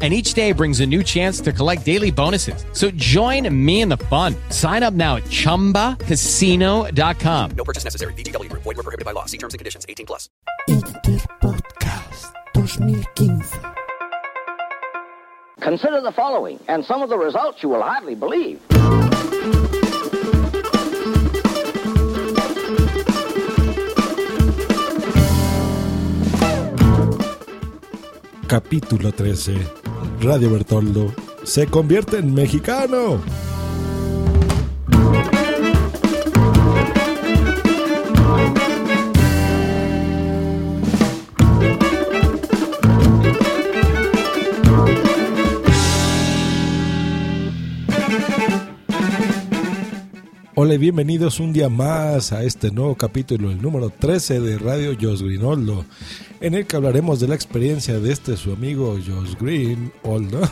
and each day brings a new chance to collect daily bonuses. So join me in the fun. Sign up now at ChumbaCasino.com. No purchase necessary. BGW. Void were prohibited by law. See terms and conditions. 18 plus. Interpodcast 2015. Consider the following, and some of the results you will hardly believe. Capítulo 13. Radio Bertoldo se convierte en mexicano. Bienvenidos un día más a este nuevo capítulo, el número 13 de Radio Jos Grinoldo, en el que hablaremos de la experiencia de este su amigo Jos Grinoldo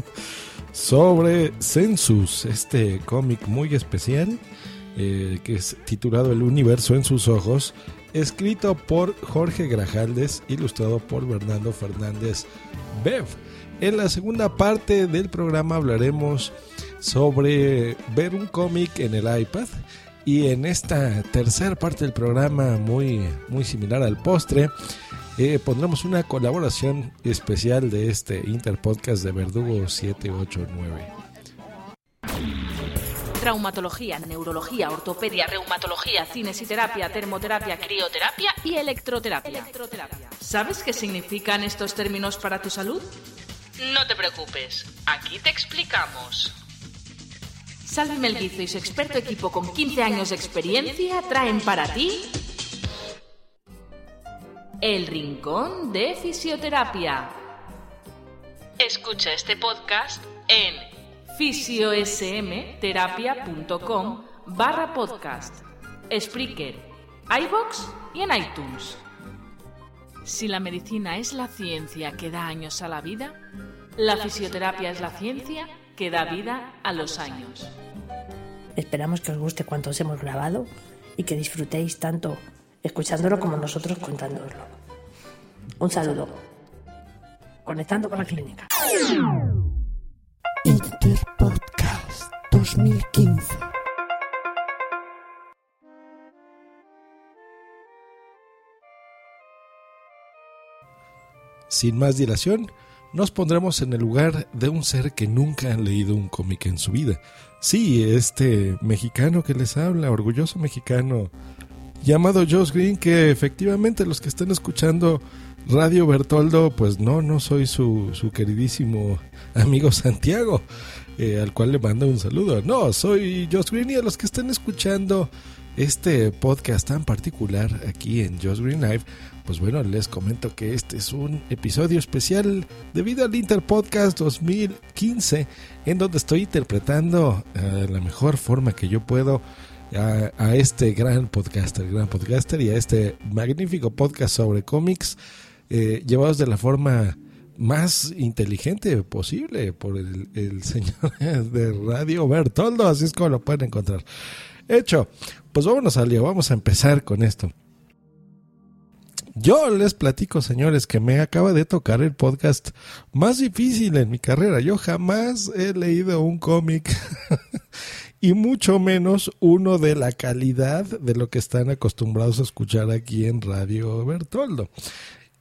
sobre Census, este cómic muy especial eh, que es titulado El universo en sus ojos, escrito por Jorge Grajaldes, ilustrado por Bernardo Fernández Bev. En la segunda parte del programa hablaremos sobre ver un cómic en el iPad. Y en esta tercera parte del programa, muy, muy similar al postre, eh, pondremos una colaboración especial de este Interpodcast de Verdugo 789. Traumatología, neurología, ortopedia, reumatología, cinesiterapia, termoterapia, crioterapia y electroterapia. ¿Sabes qué significan estos términos para tu salud? No te preocupes, aquí te explicamos. Salvi Melguizo y su experto equipo con 15 años de experiencia traen para ti El Rincón de Fisioterapia. Escucha este podcast en fisiosmterapia.com barra podcast, Spreaker, iBox y en iTunes. Si la medicina es la ciencia que da años a la vida, la fisioterapia es la ciencia que da vida a los años. Esperamos que os guste cuanto os hemos grabado y que disfrutéis tanto escuchándolo como nosotros contándoslo. Un saludo. Conectando con la clínica. Interpodcast 2015. Sin más dilación, nos pondremos en el lugar de un ser que nunca ha leído un cómic en su vida. Sí, este mexicano que les habla, orgulloso mexicano, llamado Josh Green, que efectivamente los que están escuchando Radio Bertoldo, pues no, no soy su, queridísimo amigo Santiago, eh, al cual le mando un saludo. No, soy Josh Green y a los que están escuchando este podcast tan particular aquí en Josh Green Live, pues bueno, les comento que este es un episodio especial debido al Interpodcast 2015, en donde estoy interpretando eh, la mejor forma que yo puedo a, este gran podcaster, gran podcaster y a este magnífico podcast sobre cómics, eh, llevados de la forma más inteligente posible por el señor de Radio Bertoldo, así es como lo pueden encontrar. Hecho, pues vámonos al lío, vamos a empezar con esto. Yo les platico, señores, que me acaba de tocar el podcast más difícil en mi carrera. Yo jamás he leído un cómic y mucho menos uno de la calidad de lo que están acostumbrados a escuchar aquí en Radio Bertoldo.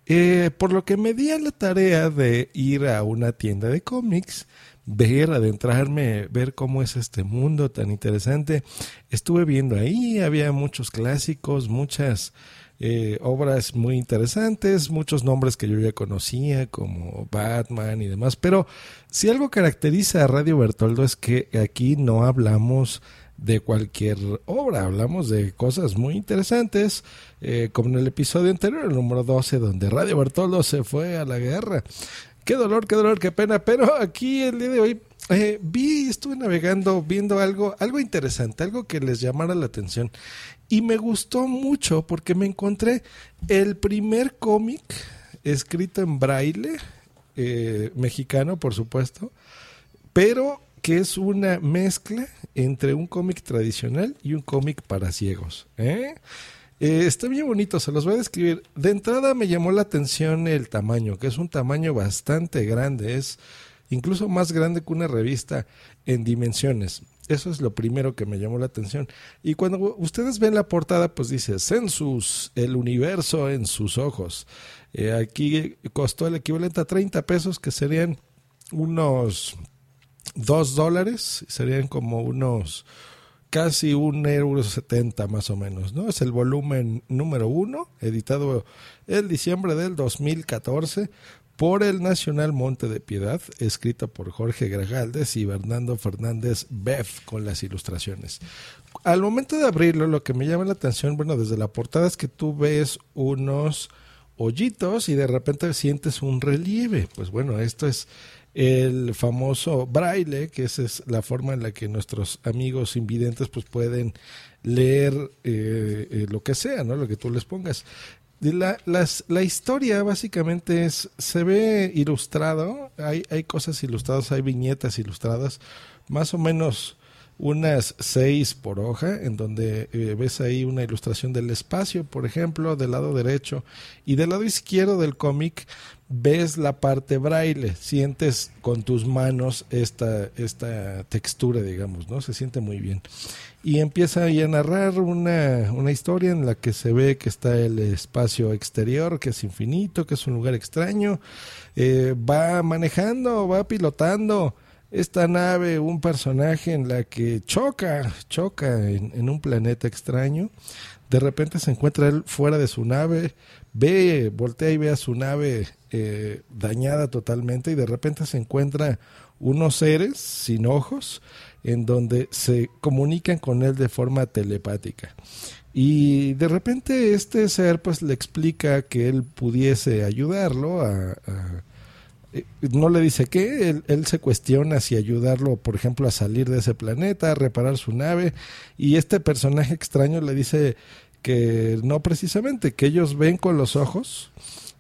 Eh, por lo que me di a la tarea de ir a una tienda de cómics, ver, adentrarme, ver cómo es este mundo tan interesante. Estuve viendo ahí, había muchos clásicos, muchas eh, obras muy interesantes, muchos nombres que yo ya conocía, como Batman y demás. Pero si algo caracteriza a Radio Bertoldo es que aquí no hablamos de cualquier obra, hablamos de cosas muy interesantes, eh, como en el episodio anterior, el número 12, donde Radio Bertoldo se fue a la guerra. Qué dolor, qué dolor, qué pena, pero aquí el día de hoy eh, vi, estuve navegando, viendo algo, algo interesante, algo que les llamara la atención. Y me gustó mucho porque me encontré el primer cómic escrito en braille, eh, mexicano, por supuesto, pero que es una mezcla entre un cómic tradicional y un cómic para ciegos. ¿eh? Eh, está bien bonito, se los voy a describir. De entrada me llamó la atención el tamaño, que es un tamaño bastante grande, es incluso más grande que una revista en dimensiones. Eso es lo primero que me llamó la atención. Y cuando ustedes ven la portada, pues dice Census, el universo en sus ojos. Eh, aquí costó el equivalente a 30 pesos, que serían unos 2 dólares, serían como unos casi un euro setenta más o menos, ¿no? Es el volumen número uno, editado el diciembre del 2014 por el Nacional Monte de Piedad, escrito por Jorge Gragaldes y Bernardo Fernández Beff con las ilustraciones. Al momento de abrirlo, lo que me llama la atención, bueno, desde la portada es que tú ves unos hoyitos y de repente sientes un relieve. Pues bueno, esto es el famoso braille, que esa es la forma en la que nuestros amigos invidentes pues pueden leer eh, eh, lo que sea, ¿no? Lo que tú les pongas. La, la historia básicamente es, se ve ilustrado, hay, hay cosas ilustradas, hay viñetas ilustradas, más o menos unas seis por hoja, en donde eh, ves ahí una ilustración del espacio, por ejemplo, del lado derecho, y del lado izquierdo del cómic ves la parte braille, sientes con tus manos esta, esta textura, digamos, ¿no? Se siente muy bien. Y empieza ahí a narrar una, una historia en la que se ve que está el espacio exterior, que es infinito, que es un lugar extraño. Eh, va manejando, va pilotando esta nave, un personaje en la que choca, choca en, un planeta extraño. De repente se encuentra él fuera de su nave, ve, voltea y ve a su nave eh, dañada totalmente y de repente se encuentra unos seres sin ojos en donde se comunican con él de forma telepática. Y de repente este ser pues le explica que él pudiese ayudarlo a, no le dice qué, él, él, se cuestiona si ayudarlo, por ejemplo, a salir de ese planeta, a reparar su nave, y este personaje extraño le dice que no precisamente, que ellos ven con los ojos,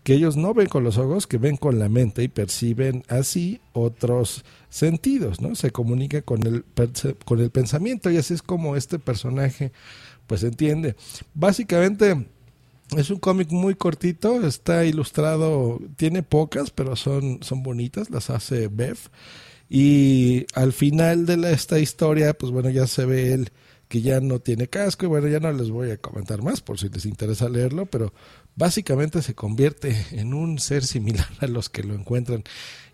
que ellos no ven con los ojos, que ven con la mente y perciben así otros sentidos, ¿no? Se comunica con el, con el pensamiento y así es como este personaje pues entiende. Básicamente es un cómic muy cortito, está ilustrado, tiene pocas, pero son, son bonitas, las hace Bev. Y al final de la, esta historia, pues bueno, ya se ve él que ya no tiene casco y bueno, ya no les voy a comentar más por si les interesa leerlo, pero básicamente se convierte en un ser similar a los que lo encuentran.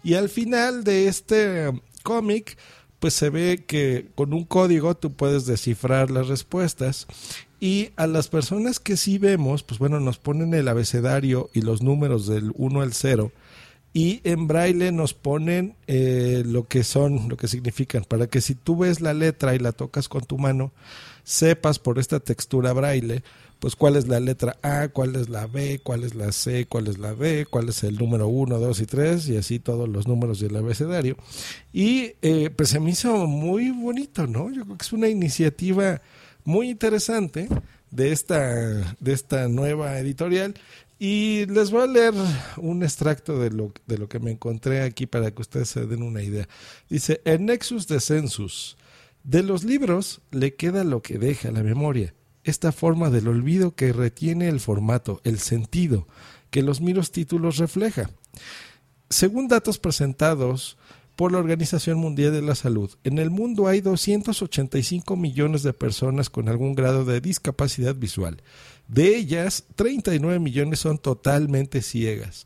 Y al final de este um, cómic, pues se ve que con un código tú puedes descifrar las respuestas y a las personas que sí vemos, pues bueno, nos ponen el abecedario y los números del 1 al 0 y en braille nos ponen eh, lo que son, lo que significan, para que si tú ves la letra y la tocas con tu mano, sepas por esta textura braille, pues cuál es la letra A, cuál es la B, cuál es la C, cuál es la D, cuál es el número 1, 2 y 3, y así todos los números del abecedario. Y eh, pues se me hizo muy bonito, ¿no? Yo creo que es una iniciativa muy interesante de esta, de esta nueva editorial y les voy a leer un extracto de lo, de lo que me encontré aquí para que ustedes se den una idea. Dice, el Nexus de Census. De los libros le queda lo que deja la memoria, esta forma del olvido que retiene el formato, el sentido, que los miros títulos refleja. Según datos presentados por la Organización Mundial de la Salud, en el mundo hay 285 millones de personas con algún grado de discapacidad visual. De ellas, 39 millones son totalmente ciegas.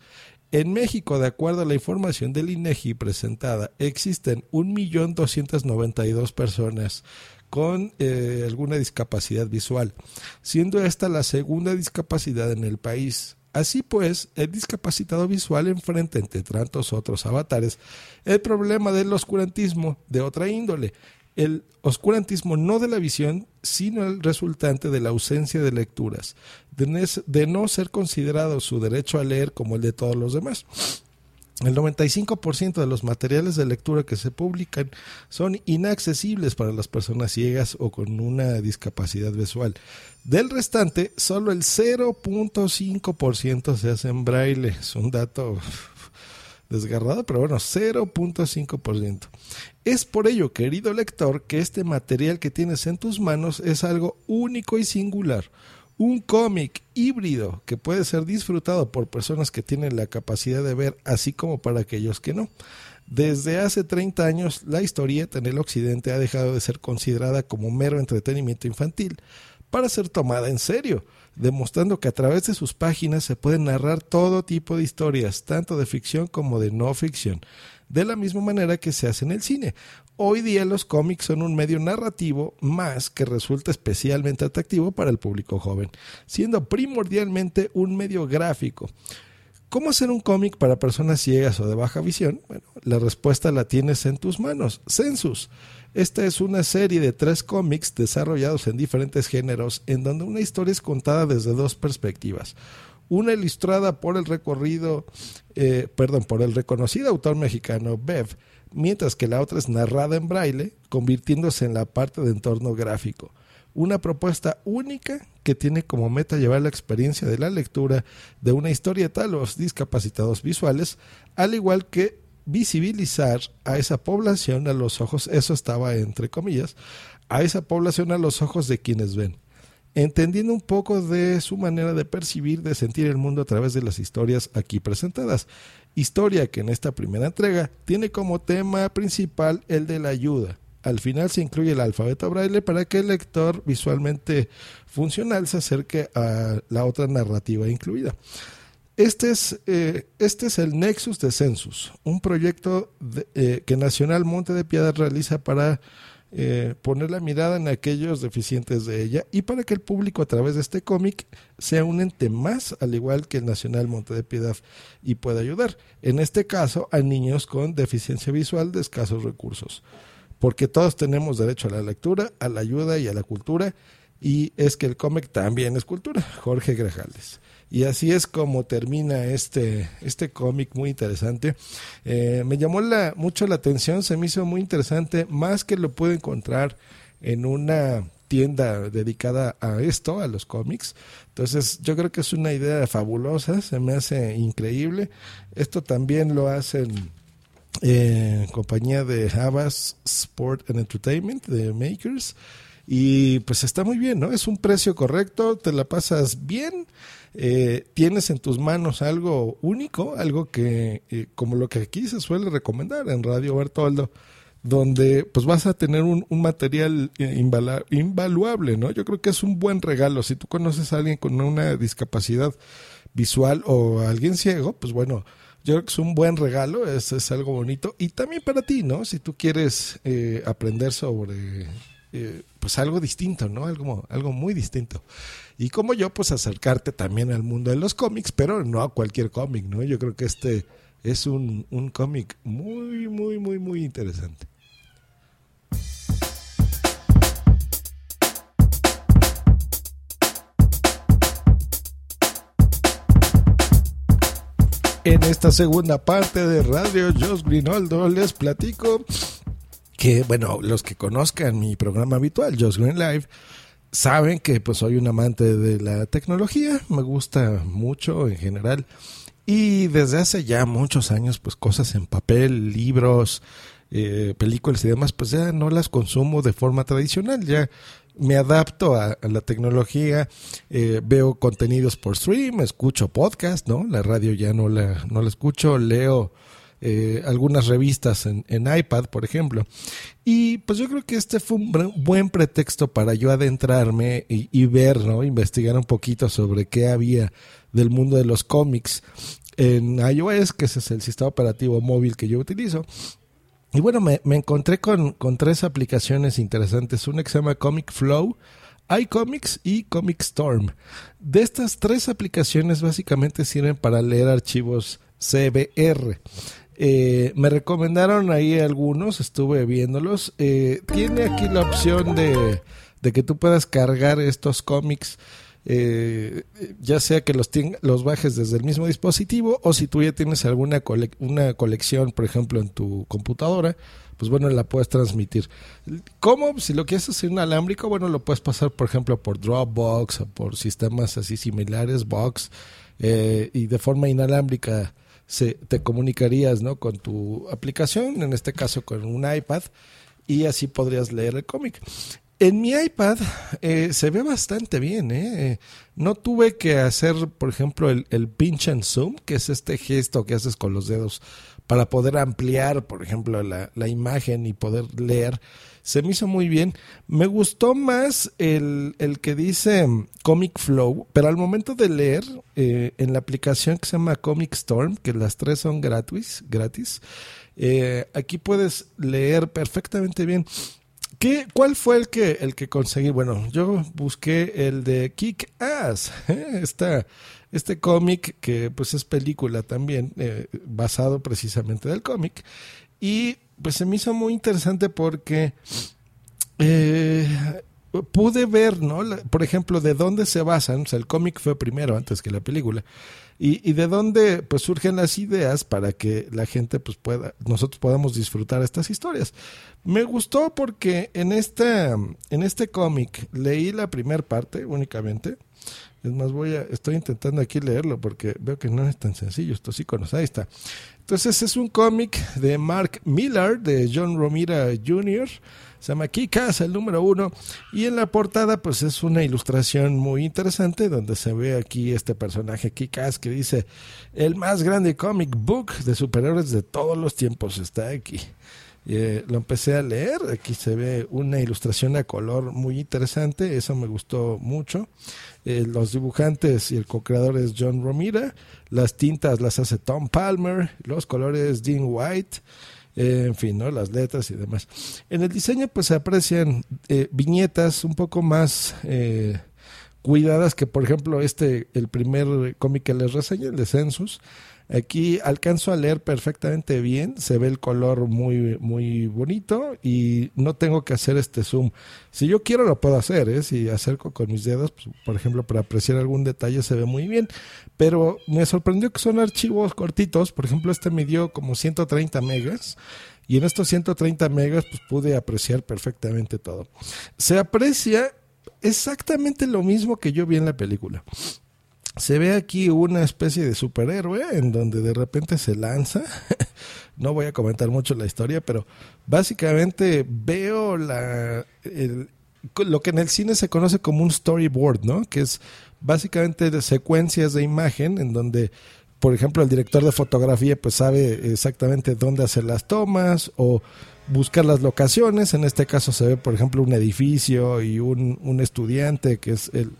En México, de acuerdo a la información del INEGI presentada, existen 1.292.000 personas con eh, alguna discapacidad visual, siendo esta la segunda discapacidad en el país. Así pues, el discapacitado visual enfrenta, entre tantos otros avatares, el problema del oscurantismo de otra índole, el oscurantismo no de la visión, sino el resultante de la ausencia de lecturas, de, no ser considerado su derecho a leer como el de todos los demás. El 95% de los materiales de lectura que se publican son inaccesibles para las personas ciegas o con una discapacidad visual. Del restante, solo el 0.5% se hace en braille. Es un dato desgarrado, pero bueno, 0.5%. Es por ello, querido lector, que este material que tienes en tus manos es algo único y singular un cómic híbrido que puede ser disfrutado por personas que tienen la capacidad de ver, así como para aquellos que no. Desde hace 30 años, la historieta en el occidente ha dejado de ser considerada como mero entretenimiento infantil para ser tomada en serio, demostrando que a través de sus páginas se pueden narrar todo tipo de historias, tanto de ficción como de no ficción, de la misma manera que se hace en el cine. Hoy día los cómics son un medio narrativo más que resulta especialmente atractivo para el público joven, siendo primordialmente un medio gráfico. ¿Cómo hacer un cómic para personas ciegas o de baja visión? Bueno, la respuesta la tienes en tus manos. Census. Esta es una serie de tres cómics desarrollados en diferentes géneros en donde una historia es contada desde dos perspectivas una ilustrada por el recorrido, eh, perdón, por el reconocido autor mexicano Bev, mientras que la otra es narrada en braille, convirtiéndose en la parte de entorno gráfico. Una propuesta única que tiene como meta llevar la experiencia de la lectura de una historieta a los discapacitados visuales, al igual que visibilizar a esa población a los ojos, eso estaba entre comillas, a esa población a los ojos de quienes ven entendiendo un poco de su manera de percibir, de sentir el mundo a través de las historias aquí presentadas. Historia que en esta primera entrega tiene como tema principal el de la ayuda. Al final se incluye el alfabeto braille para que el lector visualmente funcional se acerque a la otra narrativa incluida. Este es, eh, este es el Nexus de Census, un proyecto eh, que Nacional Monte de Piedad realiza para eh, poner la mirada en aquellos deficientes de ella y para que el público a través de este cómic sea un ente más, al igual que el Nacional Monte de Piedad, y pueda ayudar, en este caso, a niños con deficiencia visual de escasos recursos. Porque todos tenemos derecho a la lectura, a la ayuda y a la cultura, y es que el cómic también es cultura. Jorge Grajales. Y así es como termina este, este cómic muy interesante. Eh, me llamó la, mucho la atención, se me hizo muy interesante, más que lo puedo encontrar en una tienda dedicada a esto, a los cómics. Entonces yo creo que es una idea fabulosa, se me hace increíble. Esto también lo hacen eh, compañía de Havas Sport and Entertainment, de Makers. Y pues está muy bien, ¿no? Es un precio correcto, te la pasas bien eh, tienes en tus manos algo único, algo que, eh, como lo que aquí se suele recomendar en Radio Bertoldo, donde pues vas a tener un, material eh, invaluable, ¿no? Yo creo que es un buen regalo. Si tú conoces a alguien con una discapacidad visual o a alguien ciego, pues bueno, yo creo que es un buen regalo, es, es algo bonito. Y también para ti, ¿no? Si tú quieres aprender sobre pues algo distinto, ¿no? Algo, algo muy distinto. Y como yo, pues acercarte también al mundo de los cómics, pero no a cualquier cómic, ¿no? Yo creo que este es un, un cómic muy, muy, muy, muy interesante. En esta segunda parte de Radio Jos Grinoldo les platico que, bueno, los que conozcan mi programa habitual, Jos Green Live, saben que pues soy un amante de la tecnología, me gusta mucho en general y desde hace ya muchos años pues cosas en papel, libros, eh, películas y demás pues ya no las consumo de forma tradicional, ya me adapto a, la tecnología, eh, veo contenidos por stream, escucho podcast, ¿no? La radio ya no la, no la escucho, leo eh, algunas revistas en, iPad, por ejemplo. Y pues yo creo que este fue un buen pretexto para yo adentrarme y, ver, ¿no? Investigar un poquito sobre qué había del mundo de los cómics en iOS, que ese es el sistema operativo móvil que yo utilizo. Y bueno, me, encontré con, con, tres aplicaciones interesantes. Una que se llama Comic Flow, iComics y Comic Storm. De estas tres aplicaciones básicamente sirven para leer archivos CBR. Eh, me recomendaron ahí algunos, estuve viéndolos. Eh, tiene aquí la opción de, que tú puedas cargar estos cómics eh, ya sea que los, los bajes desde el mismo dispositivo o si tú ya tienes alguna una colección, por ejemplo, en tu computadora, pues bueno, la puedes transmitir. ¿Cómo? Si lo quieres hacer inalámbrico, bueno, lo puedes pasar, por ejemplo, por Dropbox o por sistemas así similares, Box, eh, y de forma inalámbrica se, te comunicarías ¿no? con tu aplicación, en este caso con un iPad, y así podrías leer el cómic. En mi iPad eh, se ve bastante bien. ¿eh? No tuve que hacer, por ejemplo, el, pinch and zoom, que es este gesto que haces con los dedos para poder ampliar, por ejemplo, la imagen y poder leer. Se me hizo muy bien. Me gustó más el, el que dice mm, Comic Flow, pero al momento de leer eh, en la aplicación que se llama Comic Storm, que las tres son gratis, gratis eh, aquí puedes leer perfectamente bien. ¿Qué, ¿Cuál fue el que, el que conseguí? Bueno, yo busqué el de Kick Ass, ¿eh? Este cómic que pues es película también, basado precisamente del cómic. Y pues se me hizo muy interesante porque eh, pude ver, ¿no? Por ejemplo, de dónde se basan, o sea, el cómic fue primero antes que la película, y, y de dónde pues surgen las ideas para que la gente pues pueda, nosotros podamos disfrutar estas historias. Me gustó porque en esta, en este cómic leí la primera parte únicamente. Es más, voy a, estoy intentando aquí leerlo porque veo que no es tan sencillo estos iconos. Ahí está. Entonces es un cómic de Mark Millar, de John Romita Jr., se llama Kikas, el número uno. Y en la portada, pues es una ilustración muy interesante donde se ve aquí este personaje Kikas que dice: El más grande comic book de superhéroes de todos los tiempos está aquí. Eh, lo empecé a leer. Aquí se ve una ilustración a color muy interesante. Eso me gustó mucho. Eh, los dibujantes y el co-creador es John Romita. Las tintas las hace Tom Palmer. Los colores Dean White. Eh, en fin, ¿no? Las letras y demás. En el diseño, pues se aprecian viñetas un poco más cuidadas que, por ejemplo, este, el primer cómic que les reseñé, el de Census. Aquí alcanzo a leer perfectamente bien, se ve el color muy muy bonito y no tengo que hacer este zoom. Si yo quiero lo puedo hacer, ¿eh? si acerco con mis dedos, pues, por ejemplo, para apreciar algún detalle se ve muy bien, pero me sorprendió que son archivos cortitos, por ejemplo, este me dio como 130 megas y en estos 130 megas pues pude apreciar perfectamente todo. Se aprecia exactamente lo mismo que yo vi en la película se ve aquí una especie de superhéroe en donde de repente se lanza. no voy a comentar mucho la historia, pero básicamente veo la, lo que en el cine se conoce como un storyboard, ¿no? Que es básicamente de secuencias de imagen en donde, por ejemplo, el director de fotografía pues sabe exactamente dónde hacer las tomas o buscar las locaciones. En este caso se ve, por ejemplo, un edificio y un, un estudiante, que es el,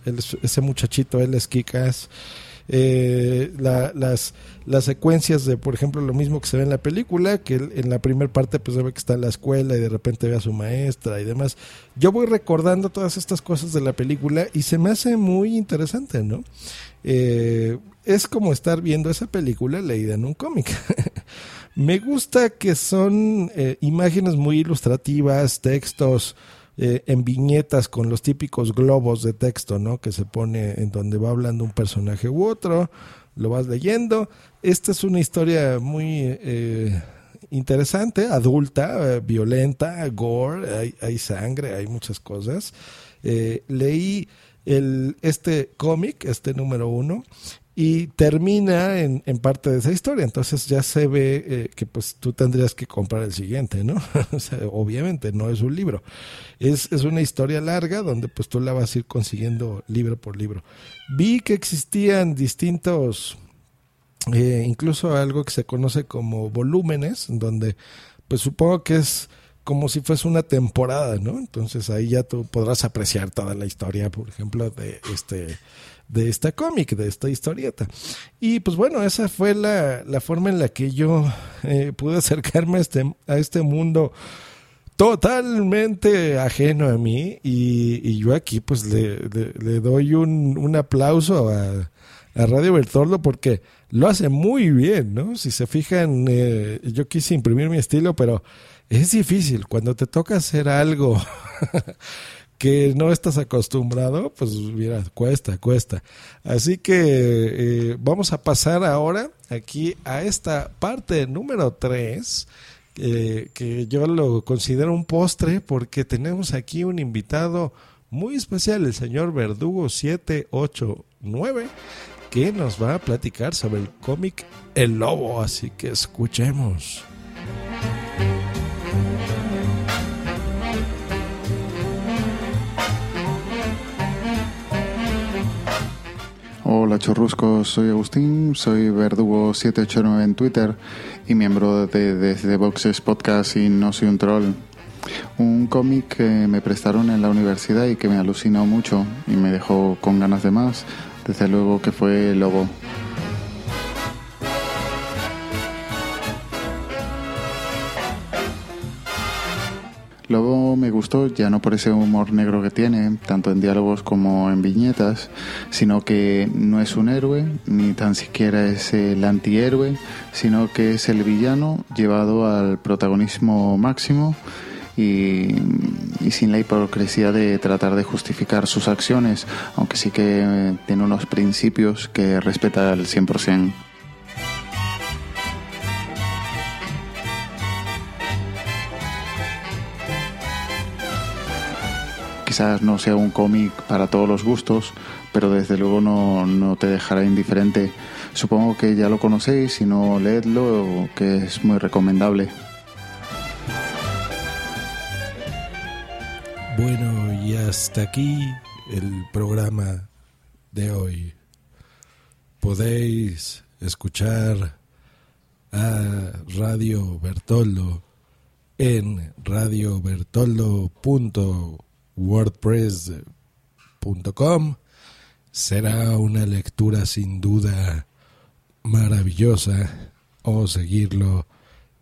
ese muchachito, él es Kikas. Eh, la- las, las secuencias de, por ejemplo, lo mismo que se ve en la película, que en la primera parte pues se ve que está en la escuela y de repente ve a su maestra y demás. Yo voy recordando todas estas cosas de la película y se me hace muy interesante, ¿no? Eh, es como estar viendo esa película leída en un cómic. Me gusta que son eh, imágenes muy ilustrativas, textos eh, en viñetas con los típicos globos de texto, ¿no? Que se pone en donde va hablando un personaje u otro, lo vas leyendo. Esta es una historia muy eh, interesante, adulta, eh, violenta, gore, hay, hay sangre, hay muchas cosas. Eh, leí el, este cómic, este número uno, y termina en, en parte de esa historia. Entonces ya se ve eh, que pues tú tendrías que comprar el siguiente, ¿no? o sea, obviamente no es un libro. Es, es una historia larga donde pues tú la vas a ir consiguiendo libro por libro. Vi que existían distintos, eh, incluso algo que se conoce como volúmenes, donde pues supongo que es como si fuese una temporada, ¿no? Entonces ahí ya tú podrás apreciar toda la historia, por ejemplo, de este de esta cómic, de esta historieta. Y pues bueno, esa fue la, la forma en la que yo eh, pude acercarme a este, a este mundo totalmente ajeno a mí y, y yo aquí pues le, le- doy un, un aplauso a, a Radio Bertoldo porque lo hace muy bien, ¿no? Si se fijan, eh, yo quise imprimir mi estilo, pero es difícil cuando te toca hacer algo que no estás acostumbrado, pues mira, cuesta, cuesta. Así que eh, vamos a pasar ahora aquí a esta parte número 3, eh, que yo lo considero un postre porque tenemos aquí un invitado muy especial, el señor Verdugo 789, que nos va a platicar sobre el cómic El Lobo, así que escuchemos. Hola chorruscos, soy Agustín, soy Verdugo789 en Twitter y miembro de Desde Boxes Podcast y No Soy un Troll. Un cómic que me prestaron en la universidad y que me alucinó mucho y me dejó con ganas de más, desde luego que fue Lobo. Lobo me gustó ya no por ese humor negro que tiene, tanto en diálogos como en viñetas, sino que no es un héroe, ni tan siquiera es el antihéroe, sino que es el villano llevado al protagonismo máximo y, y sin la hipocresía de tratar de justificar sus acciones, aunque sí que tiene unos principios que respeta al 100%. Quizás no sea un cómic para todos los gustos, pero desde luego no, no, te dejará indiferente. Supongo que ya lo conocéis, si no leedlo, que es muy recomendable. Bueno, y hasta aquí el programa de hoy. Podéis escuchar a Radio Bertoldo en radiobertoldo.wordpress.com. Será una lectura sin duda maravillosa o seguirlo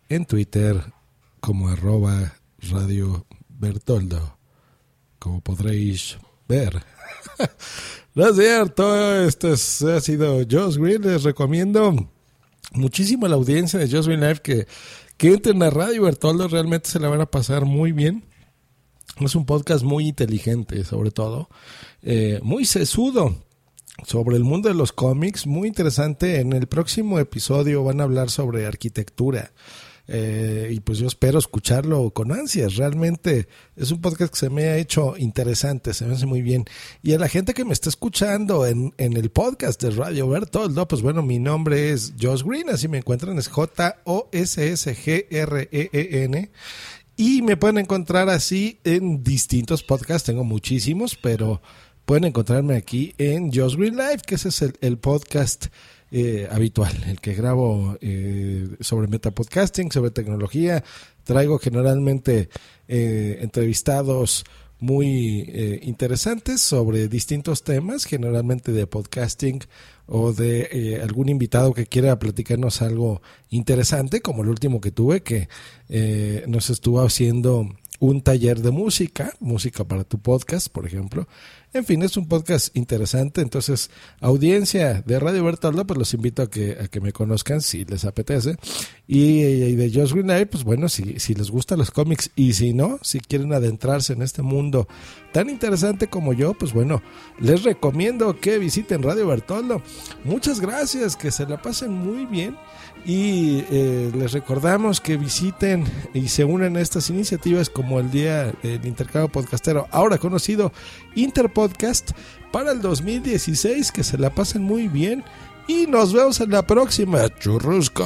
en Twitter como arroba Radio Bertoldo como podréis ver. no es cierto, este es- ha sido Josh Green. Les recomiendo muchísimo a la audiencia de Josh Green Live que, que entren a Radio Bertoldo. Realmente se la van a pasar muy bien. Es un podcast muy inteligente, sobre todo. eh, muy sesudo sobre el mundo de los cómics. Muy interesante. En el próximo episodio van a hablar sobre arquitectura. Eh, y pues yo espero escucharlo con ansias. Realmente es un podcast que se me ha hecho interesante, se me hace muy bien. Y a la gente que me está escuchando en, en el podcast de Radio Bertoldo, pues bueno, mi nombre es Josh Green, así me encuentran, es J-O-S-S-G-R-E-E-N. Y me pueden encontrar así en distintos podcasts, tengo muchísimos, pero pueden encontrarme aquí en Josh Green Live, que ese es el, el podcast eh, habitual, el que grabo eh, sobre metapodcasting, sobre tecnología. Traigo generalmente eh, entrevistados muy eh, interesantes sobre distintos temas, generalmente de podcasting o de eh, algún invitado que quiera platicarnos algo interesante, como el último que tuve, que eh, nos estuvo haciendo un taller de música, música para tu podcast, por ejemplo. En fin, es un podcast interesante, entonces, audiencia de Radio Bertoldo, pues los invito a que, a que me conozcan si les apetece. Y, de Josh Green Live, pues bueno, si, si les gustan los cómics y si no, si quieren adentrarse en este mundo tan interesante como yo, pues bueno, les recomiendo que visiten Radio Bertoldo. Muchas gracias, que se la pasen muy bien. Y eh, les recordamos que visiten y se unen a estas iniciativas como el Día del Intercambio Podcastero, ahora conocido Interpodcast, para el 2016. Que se la pasen muy bien y nos vemos en la próxima. Churruscos.